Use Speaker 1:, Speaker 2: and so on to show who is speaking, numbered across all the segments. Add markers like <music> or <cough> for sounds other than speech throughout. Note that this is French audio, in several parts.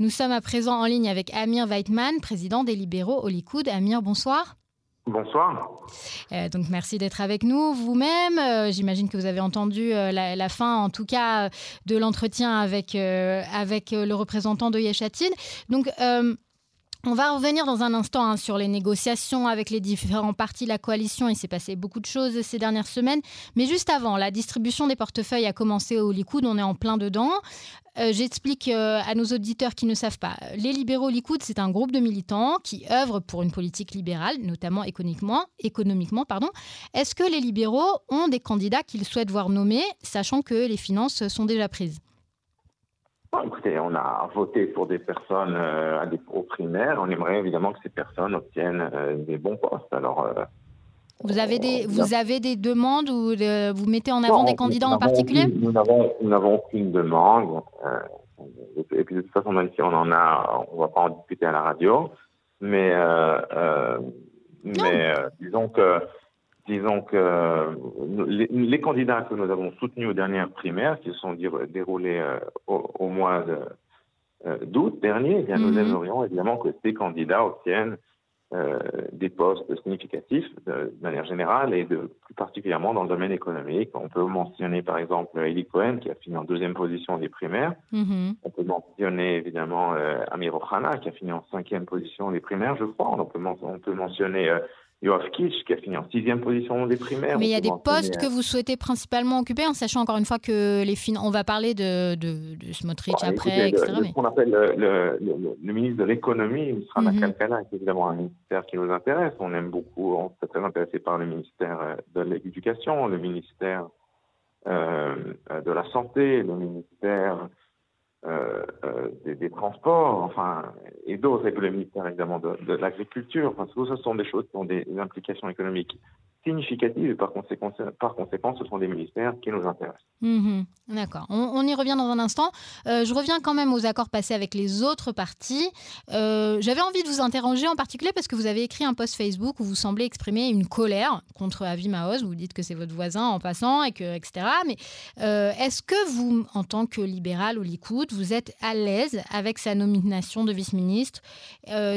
Speaker 1: Nous sommes à présent en ligne avec Amir Weitman, président des libéraux au Likoud. Amir, bonsoir.
Speaker 2: Bonsoir.
Speaker 1: Euh, donc merci d'être avec nous vous-même. Euh, j'imagine que vous avez entendu euh, la, fin, en tout cas, de l'entretien avec, avec le représentant de Yeshatine. Donc on va revenir dans un instant hein, sur les négociations avec les différents partis de la coalition. Il s'est passé beaucoup de choses ces dernières semaines. Mais juste avant, la distribution des portefeuilles a commencé au Likoud. On est en plein dedans. Euh, j'explique euh, à nos auditeurs qui ne savent pas. Les libéraux Likoud, c'est un groupe de militants qui œuvrent pour une politique libérale, notamment économiquement. Est-ce que les libéraux ont des candidats qu'ils souhaitent voir nommés, sachant que les finances sont déjà prises?
Speaker 2: Écoutez, on a voté pour des personnes euh, à des, au primaires. On aimerait évidemment que ces personnes obtiennent euh, des bons postes. Alors,
Speaker 1: euh, vous avez des, vous avez des demandes ou vous mettez en avant des candidats en particulier?
Speaker 2: Nous n'avons aucune demande. et puis de toute façon, même si on en a, on ne va pas en discuter à la radio. Mais, mais disons que disons que les, candidats que nous avons soutenus aux dernières primaires, qui se sont déroulées euh, au, mois euh, d'août dernier, eh bien, nous mhm. aimerions évidemment que ces candidats obtiennent euh, des postes significatifs de, manière générale et de, plus particulièrement dans le domaine économique. On peut mentionner par exemple Eli Cohen qui a fini en deuxième position des primaires. Mhm. On peut mentionner évidemment Amir Okhana qui a fini en cinquième position des primaires, je crois. On peut, on peut mentionner Kitsch, qui a fini en sixième position des primaires.
Speaker 1: Mais il y a des postes que vous souhaitez principalement occuper, en sachant encore une fois que les fin... on va parler de, de, de Smotrich après, etc.
Speaker 2: Ce qu'on appelle le, le, ministre de l'économie, Mr. mm -hmm. qui est évidemment un ministère qui nous intéresse. On aime beaucoup, on est très intéressé par le ministère euh, de l'éducation, le ministère euh, de la santé, le ministère euh, euh, des, transports, enfin, et d'autres, avec le ministère évidemment de, de l'agriculture. Enfin, tout ça sont des choses qui ont des implications économiques et par conséquent, par conséquent, ce sont des ministères qui nous intéressent.
Speaker 1: Mhm. D'accord. On, y revient dans un instant. Euh, je reviens quand même aux accords passés avec les autres partis. Euh, j'avais envie de vous interroger en particulier parce que vous avez écrit un post Facebook où vous semblez exprimer une colère contre Avi Maoz. Vous dites que c'est votre voisin en passant et que etc. Mais euh, est-ce que vous, en tant que libéral au Likoud, vous êtes à l'aise avec sa nomination de vice-ministre,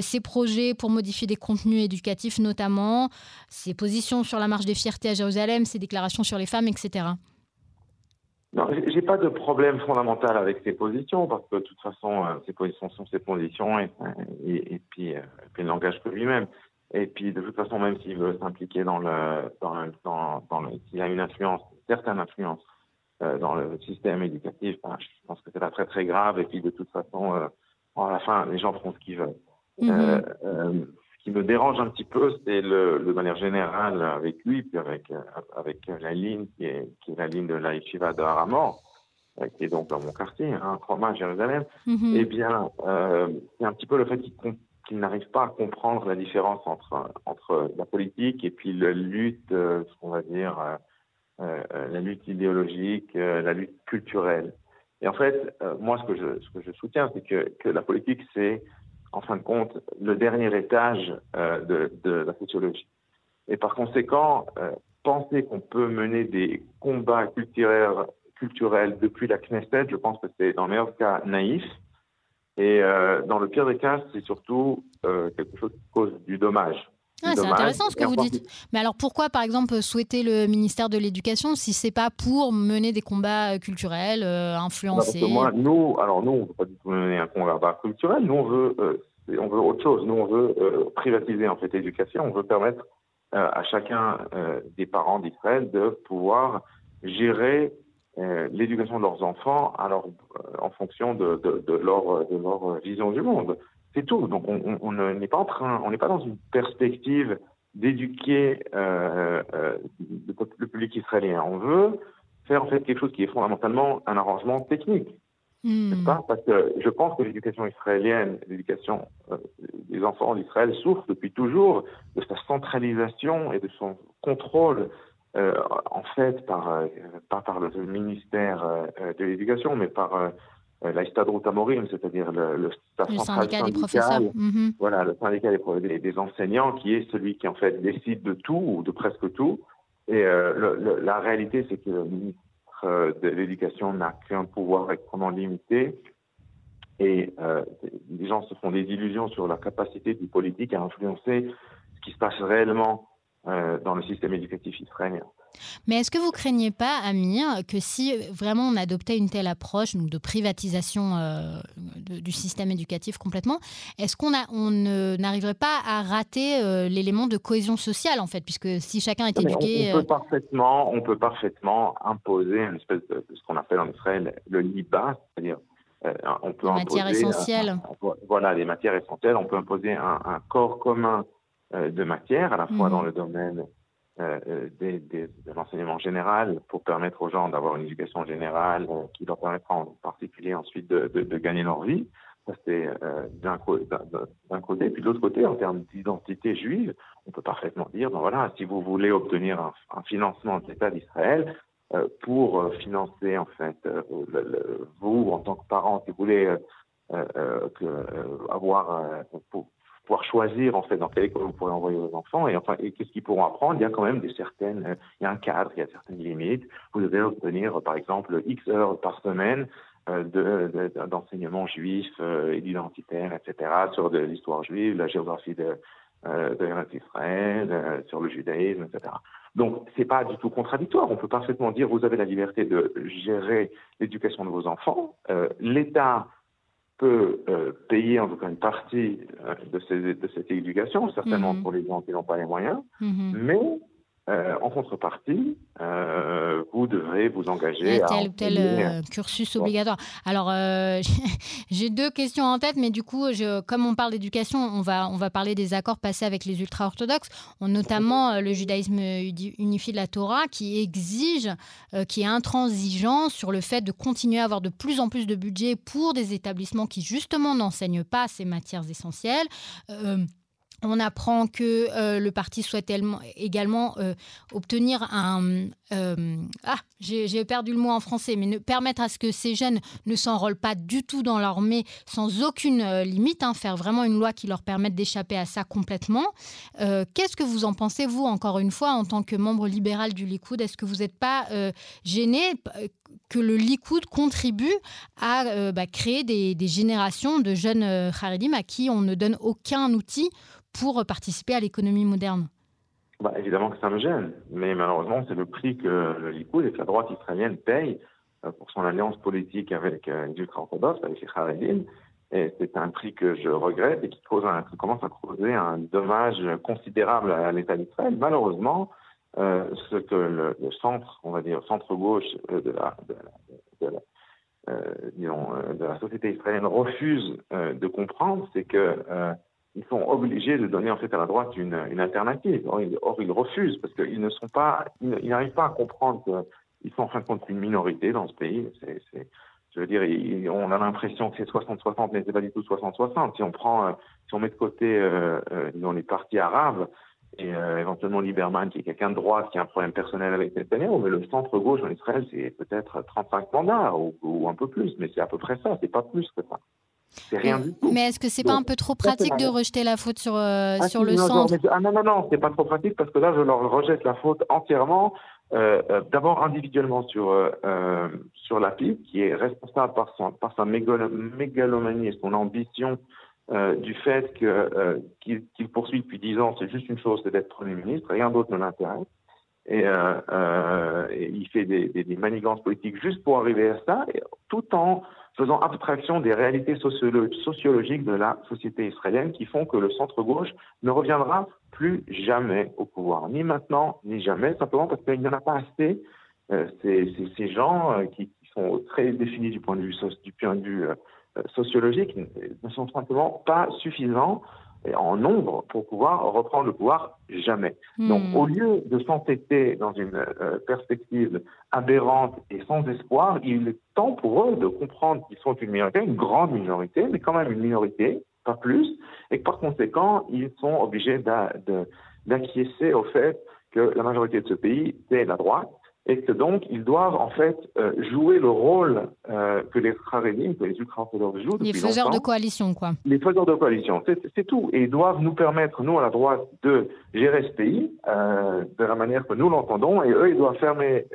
Speaker 1: ses projets pour modifier des contenus éducatifs notamment, ses positions sur la marche des fiertés à Jérusalem, ses déclarations sur les femmes, etc.
Speaker 2: Non, j'ai pas de problème fondamental avec ses positions parce que de toute façon, euh, ses positions sont ses positions et, et, puis, euh, puis il n'engage que lui-même. Et puis de toute façon, même s'il veut s'impliquer dans le, dans, le, dans, dans le, s'il a une influence, certaine influence euh, dans le système éducatif, ben, je pense que c'est pas très très grave. Et puis de toute façon, euh, à la fin, les gens feront ce qu'ils veulent. Mm-hmm qui me dérange un petit peu, c'est le, de manière générale avec lui, puis avec, euh, avec la ligne qui est, qui est la ligne de la Yeshiva de Haramor, euh, qui est donc dans mon quartier, hein, à Jérusalem, mm eh bien, euh, c'est un petit peu le fait qu'il n'arrive pas à comprendre la différence entre, entre la politique et puis la lutte, ce qu'on va dire, la lutte idéologique, la lutte culturelle. Et en fait, moi, ce que je, ce que je soutiens, c'est que, que la politique, c'est en fin de compte, le dernier étage euh, de, de, la sociologie. Et par conséquent, euh, penser qu'on peut mener des combats culturels, culturels depuis la Knesset, je pense que c'est dans le meilleur cas naïf. Et euh, dans le pire des cas, c'est surtout quelque chose qui cause du dommage.
Speaker 1: Ah, c'est intéressant ce que vous dites. Mais alors pourquoi, par exemple, souhaiter le ministère de l'Éducation si c'est pas pour mener des combats euh, culturels, euh, influencer
Speaker 2: moi, nous, alors nous, on veut pas du tout mener un combat culturel. Nous, on veut, euh, on veut autre chose. Nous, on veut privatiser en fait l'éducation. On veut permettre à chacun des parents d'Israël de pouvoir gérer l'éducation de leurs enfants alors, en fonction de, de, de, leur, de leur vision du monde. C'est tout. Donc on n'est pas en train, on n'est pas dans une perspective d'éduquer euh, euh, le, public israélien. On veut faire en fait quelque chose qui est fondamentalement un arrangement technique. Hmm. Pas? Parce que je pense que l'éducation israélienne, l'éducation euh, des enfants d'Israël souffre depuis toujours de sa centralisation et de son contrôle en fait par pas par le ministère de l'éducation, mais par euh, la Amorim, c'est-à-dire le, le,
Speaker 1: syndicat des professeurs. Mhm.
Speaker 2: Voilà, le syndicat des, des, enseignants, qui est celui qui en fait décide de tout ou de presque tout. Et euh, la réalité, c'est que le ministre euh, de l'Éducation n'a qu'un pouvoir extrêmement limité Et les gens se font des illusions sur la capacité du politique à influencer ce qui se passe réellement dans le système éducatif israélien.
Speaker 1: Mais est-ce que vous craignez pas, Amir, que si vraiment on adoptait une telle approche donc de privatisation euh, du système éducatif complètement, est-ce qu'on on n'arriverait pas à rater euh, l'élément de cohésion sociale en fait, puisque si chacun est éduqué,
Speaker 2: on, peut euh, parfaitement, on peut parfaitement imposer une espèce de, ce qu'on appelle en Israël le liba, c'est-à-dire
Speaker 1: on peut les matières essentielles.
Speaker 2: voilà, les matières essentielles. On peut imposer un, un corps commun de matières, à la fois mmh. dans le domaine euh, euh, des, des, de l'enseignement général pour permettre aux gens d'avoir une éducation générale euh, qui leur permettra en particulier ensuite de, de, de gagner leur vie. Ça, c'est euh, d'un côté. Puis de l'autre côté, en termes d'identité juive, on peut parfaitement dire, ben voilà, si vous voulez obtenir un, un financement de l'État d'Israël euh, pour financer, en fait, le, vous, en tant que parent, si vous voulez que, avoir, pour, pouvoir choisir en fait dans quelle école vous pourrez envoyer vos enfants et enfin et qu'est-ce qu'ils pourront apprendre? Il y a quand même des certaines, euh, il y a un cadre, il y a certaines limites. Vous devez obtenir par exemple X heures par semaine euh, d'enseignement de, juif euh, et d'identitaire, etc. sur de l'histoire juive, la géographie de de Israël, sur le judaïsme, etc. Donc, c'est pas du tout contradictoire. On peut parfaitement dire vous avez la liberté de gérer l'éducation de vos enfants. L'État peut euh, payer en tout cas une partie euh, de, ces, de, cette éducation, certainement mhm. pour les gens qui n'ont pas les moyens, mhm. mais euh, en contrepartie, euh, vous devrez vous engager
Speaker 1: à tel ou tel euh, cursus obligatoire. Alors, <laughs> j'ai deux questions en tête, mais du coup, je, comme on parle d'éducation, on va, on va parler des accords passés avec les ultra-orthodoxes, notamment le judaïsme unifié de la Torah, qui exige, qui est intransigeant sur le fait de continuer à avoir de plus en plus de budget pour des établissements qui, justement, n'enseignent pas ces matières essentielles. On apprend que euh, le parti souhaite également euh, obtenir un... Euh, ah, j'ai perdu le mot en français, mais ne, permettre à ce que ces jeunes ne s'enrôlent pas du tout dans l'armée sans aucune limite, hein, faire vraiment une loi qui leur permette d'échapper à ça complètement. Qu'est-ce que vous en pensez, vous, encore une fois, en tant que membre libéral du Likoud? Est-ce que vous n'êtes pas gêné que le Likoud contribue à bah, créer des, générations de jeunes Haredim à qui on ne donne aucun outil pour participer à l'économie moderne
Speaker 2: bah, Évidemment que ça me gêne, mais malheureusement, c'est le prix que le Likoud et que la droite israélienne paye euh, pour son alliance politique avec euh, les ultra-orthodoxes, avec les Haredim. Et c'est un prix que je regrette et qui, cause un, commence à causer un dommage considérable à l'État d'Israël. Malheureusement, euh, ce que le, centre, on va dire centre-gauche euh, de la, de la, de la, euh, disons, de la société israélienne refuse de comprendre, c'est que ils sont obligés de donner en fait à la droite une, une alternative. Or ils, or, ils refusent parce qu'ils ne sont pas, ils n'arrivent pas à comprendre qu'ils sont en fin de compte une minorité dans ce pays. C'est, c'est, je veux dire, on a l'impression que c'est 60-60, mais c'est pas du tout 60-60. Si on prend, euh, si on met de côté, euh, euh, disons, les partis arabes et euh, éventuellement Lieberman, qui est quelqu'un de droite, qui a un problème personnel avec Netanyahu, mais le centre gauche en Israël, c'est peut-être 35 mandats ou, ou un peu plus, mais c'est à peu près ça. C'est pas plus que ça. C'est rien du tout.
Speaker 1: Mais est-ce que c'est pas un peu trop pratique de rejeter la faute sur, euh, ah, sur le centre
Speaker 2: Ah non, non, non, c'est pas trop pratique parce que là, je leur rejette la faute entièrement. Euh, D'abord individuellement sur, sur la PIB, qui est responsable par, son, par sa mégalomanie et son ambition du fait que qu'il poursuit depuis dix ans, c'est juste une chose, c'est d'être Premier ministre, rien d'autre ne l'intéresse. Et, et, il fait des, des, des manigances politiques juste pour arriver à ça, tout en faisant abstraction des réalités sociologiques de la société israélienne qui font que le centre-gauche ne reviendra plus jamais au pouvoir, ni maintenant, ni jamais, simplement parce qu'il n'y en a pas assez. Euh, ces, ces, gens euh, qui, qui, sont très définis du point de vue, du point de vue euh, sociologique ne sont simplement pas suffisants en nombre pour pouvoir reprendre le pouvoir jamais. Hmm. Donc, au lieu de s'entêter dans une euh, perspective aberrante et sans espoir, il est temps pour eux de comprendre qu'ils sont une minorité, une grande minorité, mais quand même une minorité, pas plus, et que par conséquent, ils sont obligés d'acquiescer au fait que la majorité de ce pays, c'est la droite, et que donc ils doivent en fait euh, jouer le rôle euh, que les Haredim, que les ultra-orthodoxes jouent.
Speaker 1: Les faiseurs de coalition, quoi.
Speaker 2: Les faiseurs de coalition, c'est tout. Et ils doivent nous permettre, nous à la droite, de gérer ce pays euh, de la manière que nous l'entendons, et eux, ils doivent fermer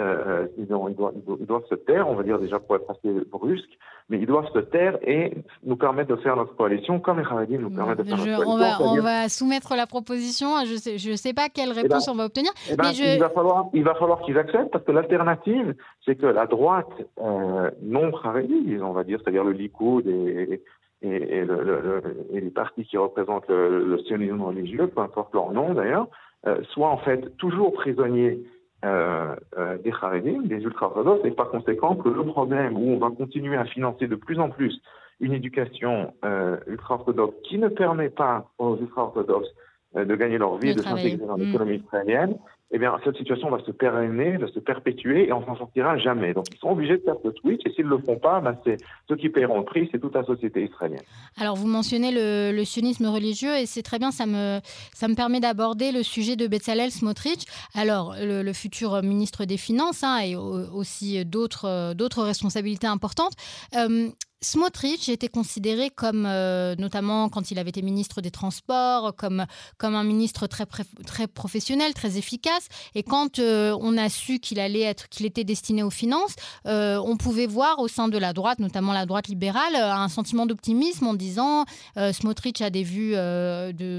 Speaker 2: euh, ils, doivent, ils, doivent, se taire, on va dire déjà pour être assez brusque, mais ils doivent se taire et nous permettre de faire notre coalition comme les Haradim nous permettent de faire notre coalition.
Speaker 1: On va, on va, soumettre la proposition. Je ne sais, je sais pas quelle eh réponse ben, on va obtenir.
Speaker 2: Eh ben, il, va falloir, il va falloir qu'ils acceptent parce que l'alternative, c'est que la droite euh, non Haredi, on va dire, c'est-à-dire le Likoud et, et, et, le, et, les partis qui représentent le, sionisme religieux, peu importe leur nom d'ailleurs, euh, soient en fait toujours prisonniers euh, euh, des Haredim, des ultra-orthodoxes, et par conséquent que le problème où on va continuer à financer de plus en plus une éducation euh, ultra-orthodoxe qui ne permet pas aux ultra-orthodoxes euh, de gagner leur vie, de s'intégrer dans l'économie mm. israélienne, eh bien, cette situation va se pérenner, va se perpétuer et on s'en sortira jamais. Donc, ils sont obligés de faire ce switch et s'ils ne le font pas, ben, c'est ceux qui paieront le prix, c'est toute la société israélienne.
Speaker 1: Alors, vous mentionnez le, sionisme religieux et c'est très bien, ça me, ça me permet d'aborder le sujet de Bezalel Smotrich. Alors, le, futur ministre des Finances hein, et aussi d'autres, d'autres responsabilités importantes. Euh, Smotrich était considéré comme, euh, notamment quand il avait été ministre des Transports, comme, comme un ministre très, très professionnel, très efficace. Et quand euh, on a su qu'il allait être, qu'il était destiné aux finances, euh, on pouvait voir au sein de la droite, notamment la droite libérale, un sentiment d'optimisme en disant Smotrich a des vues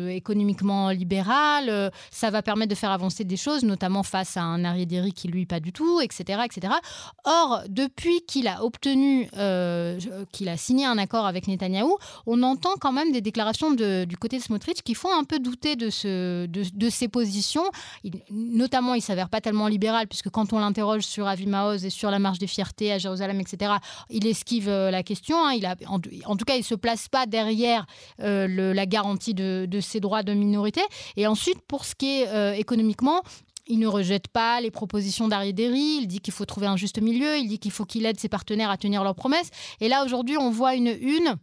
Speaker 1: économiquement libérales, ça va permettre de faire avancer des choses, notamment face à un Ariadiri qui lui pas du tout, etc., etc. Or, depuis qu'il a obtenu qu'il a signé un accord avec Netanyahou, on entend quand même des déclarations du côté de Smotrich qui font un peu douter de, ce, de, ses positions. notamment, il s'avère pas tellement libéral, puisque quand on l'interroge sur Avi Maoz et sur la marche des fiertés à Jérusalem, etc., il esquive euh, la question. Hein. Il a, en, tout cas, il se place pas derrière euh, la garantie de, ses droits de minorité. Et ensuite, pour ce qui est euh, économiquement, il ne rejette pas les propositions d'Ari Derry, il dit qu'il faut trouver un juste milieu, il dit qu'il faut qu'il aide ses partenaires à tenir leurs promesses. Et là, aujourd'hui, on voit une une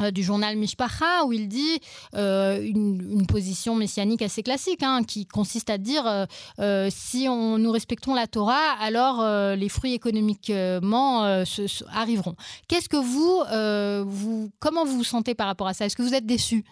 Speaker 1: euh, du journal Mishpacha où il dit euh, une, position messianique assez classique hein, qui consiste à dire euh, si on, nous respectons la Torah alors les fruits économiquement arriveront. Qu'est-ce que vous, vous comment vous vous sentez par rapport à ça? Est-ce que vous êtes déçu?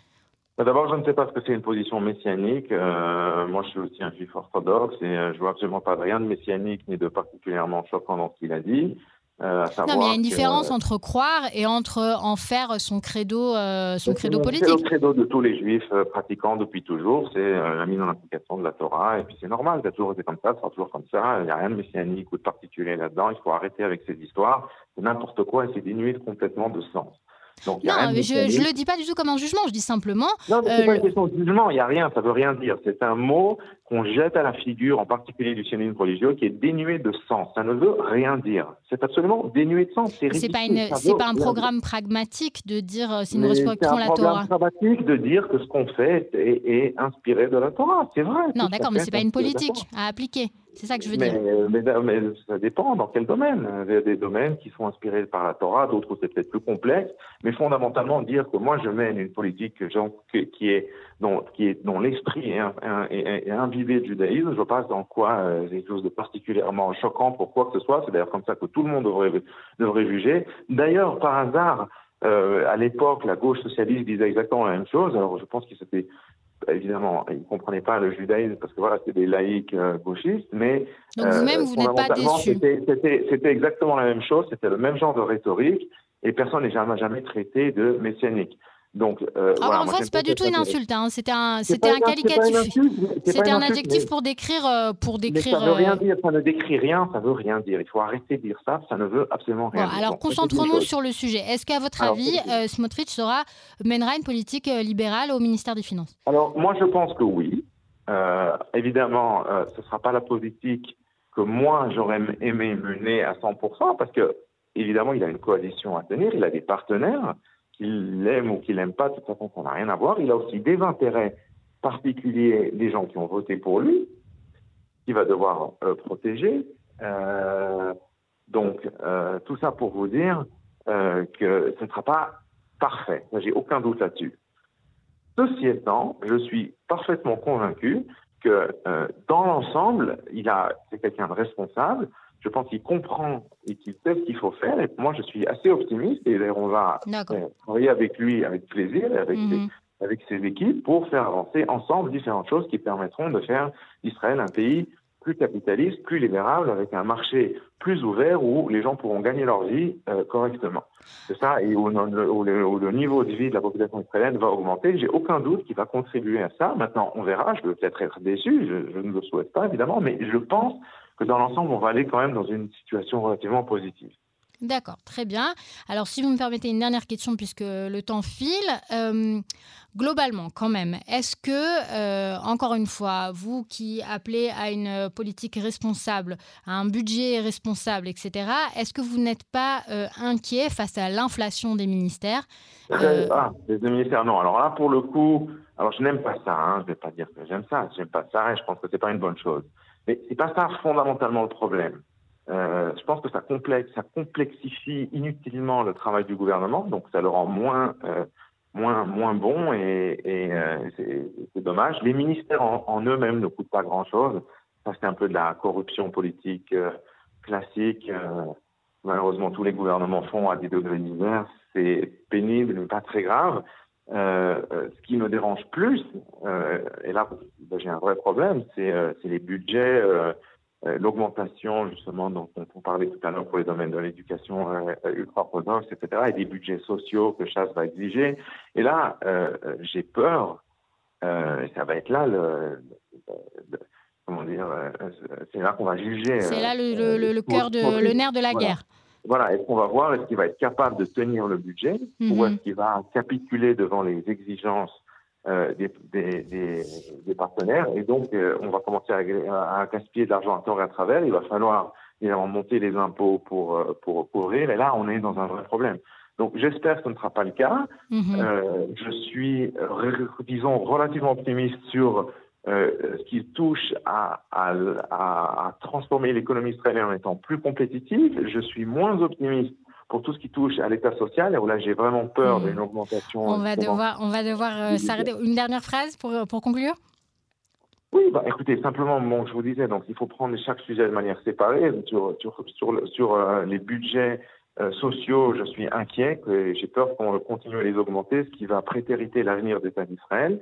Speaker 2: D'abord, je ne sais pas ce que c'est une position messianique. Euh, moi, je suis aussi un juif orthodoxe et euh, je vois absolument pas de rien de messianique ni de particulièrement choquant dans ce qu'il a dit.
Speaker 1: Euh, non, mais il y a une différence entre croire et entre en faire son credo, son credo politique. C'est
Speaker 2: le credo de tous les juifs pratiquants depuis toujours. C'est la mise en application de la Torah. Et puis c'est normal, ça a toujours été comme ça, ça sera toujours comme ça. Il n'y a rien de messianique ou de particulier là-dedans. Il faut arrêter avec ces histoires. C'est n'importe quoi et c'est dénué complètement de sens
Speaker 1: non, je ne le dis pas du tout comme un jugement, je dis simplement.
Speaker 2: Non, mais ce pas une question de jugement, il n'y a rien, ça ne veut rien dire. C'est un mot qu'on jette à la figure, en particulier du sionisme religieux, qui est dénué de sens. Ça ne veut rien dire. C'est absolument dénué de sens.
Speaker 1: C'est pas, pas un programme pragmatique de dire euh, si nous respectons la Torah.
Speaker 2: C'est un programme pragmatique de dire que ce qu'on fait est, est, inspiré de la Torah. C'est vrai.
Speaker 1: Non, d'accord, mais ce n'est pas une politique à appliquer. C'est ça que je veux dire.
Speaker 2: Mais, mais, ça dépend dans quel domaine. Il y a des domaines qui sont inspirés par la Torah, d'autres c'est peut-être plus complexe. Mais fondamentalement, dire que moi je mène une politique qui est dont, qui est, dont l'esprit est, est, imbibé de judaïsme, je pense dans quoi euh, quelque chose de particulièrement choquant pour quoi que ce soit. C'est d'ailleurs comme ça que tout le monde devrait, devrait juger. D'ailleurs, par hasard, euh, à l'époque, la gauche socialiste disait exactement la même chose. Alors, je pense que c'était évidemment, ils ne comprenaient pas le judaïsme parce que voilà, c'était des laïcs euh, gauchistes, mais
Speaker 1: donc vous-même, vous, n'êtes pas déçu.
Speaker 2: C'était exactement la même chose, c'était le même genre de rhétorique, et personne n'est jamais, jamais traité de messianique.
Speaker 1: Donc, euh, ah, voilà, c'est pas du tout une insulte. Hein. C'était un, c'était un qualificatif. C'était un adjectif pour décrire, euh, pour décrire.
Speaker 2: ça veut rien euh, dire. Ça ne décrit rien. Ça veut rien dire. Il faut arrêter de dire ça. Ça ne veut absolument rien dire.
Speaker 1: Alors, concentrons-nous sur le sujet. Est-ce qu'à votre avis, euh, Smotrich sera mènera une politique libérale au ministère des Finances?
Speaker 2: Alors, moi, je pense que oui. évidemment, ce ne sera pas la politique que moi j'aurais aimé mener à 100%, parce que évidemment, il a une coalition à tenir. Il a des partenaires qu'il l'aime ou qu'il n'aime pas, de toute façon, ça n'a rien à voir. Il a aussi des intérêts particuliers des gens qui ont voté pour lui, qu'il va devoir euh, protéger. Euh, donc, euh, tout ça pour vous dire que ce ne sera pas parfait. J'ai aucun doute là-dessus. Ceci étant, je suis parfaitement convaincu que dans l'ensemble, il a, c'est quelqu'un de responsable, je pense qu'il comprend et qu'il sait ce qu'il faut faire. Et moi, je suis assez optimiste et on va euh, travailler avec lui avec plaisir avec, ses, mhm. avec ses équipes pour faire avancer ensemble différentes choses qui permettront de faire d'Israël un pays plus capitaliste, plus libéral, avec un marché plus ouvert où les gens pourront gagner leur vie euh, correctement. C'est ça, et où, le, niveau de vie de la population israélienne va augmenter. J'ai aucun doute qu'il va contribuer à ça. Maintenant, on verra. Je vais peut-être être déçu. Je, je, ne le souhaite pas, évidemment, mais je pense que dans l'ensemble, on va aller quand même dans une situation relativement positive.
Speaker 1: D'accord, très bien. Alors, si vous me permettez une dernière question, puisque le temps file, euh, globalement, quand même, est-ce que, euh, encore une fois, vous qui appelez à une politique responsable, à un budget responsable, etc., est-ce que vous n'êtes pas euh, inquiet face à l'inflation des ministères
Speaker 2: Ah, des ministères, non. Alors là, pour le coup, alors je n'aime pas ça. Hein, je ne vais pas dire que j'aime ça. Je n'aime pas ça et je pense que ce n'est pas une bonne chose. Mais ce n'est pas ça fondamentalement le problème. Euh, je pense que ça, complexifie inutilement le travail du gouvernement, donc ça le rend moins, euh, moins, moins bon et, et euh, c'est dommage. Les ministères en, eux-mêmes ne coûtent pas grand-chose. Ça, c'est un peu de la corruption politique euh, classique. Euh, malheureusement, tous les gouvernements font à des degrés divers. C'est pénible, mais pas très grave. Ce qui me dérange plus, et là j'ai un vrai problème, c'est les budgets euh, l'augmentation justement dont, on parlait tout à l'heure pour les domaines de l'éducation euh, ultra orthodoxe, etc., et des budgets sociaux que chasse va exiger. Et là, euh, j'ai peur, euh, ça va être là le, comment dire, c'est là qu'on va juger.
Speaker 1: C'est là le, le, le cœur de le nerf de la guerre.
Speaker 2: Voilà, est-ce qu'on va voir, est-ce qu'il va être capable de tenir le budget ou mhm. est-ce qu'il va capituler devant les exigences euh, des, des, des, partenaires. Et donc, euh, on va commencer à, à, gaspiller de l'argent à tort et à travers. Il va falloir évidemment monter les impôts pour, euh, pour couvrir. Et là, on est dans un vrai problème. Donc, j'espère que ce ne sera pas le cas. Mhm. euh, je suis, disons, relativement optimiste sur euh, ce qui touche à, à, à transformer l'économie israélienne en étant plus compétitive. Je suis moins optimiste pour tout ce qui touche à l'état social, où là j'ai vraiment peur hmm. d'une augmentation.
Speaker 1: On va devoir, on va devoir euh, s'arrêter. Une dernière phrase pour, pour conclure?
Speaker 2: Oui, bah, écoutez, simplement, bon, je vous disais, donc il faut prendre chaque sujet de manière séparée. Sur, sur, sur, sur euh, les budgets euh, sociaux, je suis inquiet, j'ai peur qu'on continue à les augmenter, ce qui va prétériter l'avenir d'État d'Israël.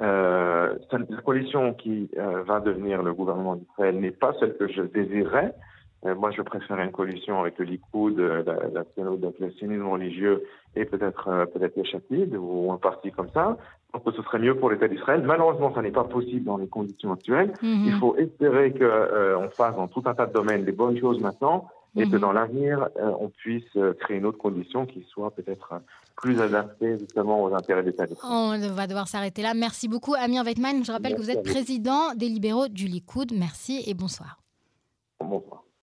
Speaker 2: Euh, la coalition qui va devenir le gouvernement d'Israël n'est pas celle que je désirerais. Euh, moi, je préfère une coalition avec le Likoud, euh, le sionisme religieux et peut-être euh, peut-être les ou un parti comme ça. Que ce serait mieux pour l'État d'Israël. Malheureusement, ça n'est pas possible dans les conditions actuelles. Mhm. Il faut espérer qu'on fasse dans tout un tas de domaines des bonnes choses maintenant et que mhm. dans l'avenir, on puisse créer une autre condition qui soit peut-être plus adaptée justement aux intérêts de l'État
Speaker 1: On va devoir s'arrêter là. Merci beaucoup, Amir Weitman. Je rappelle que vous êtes président des libéraux du Likoud. Merci et bonsoir.
Speaker 2: Bonsoir.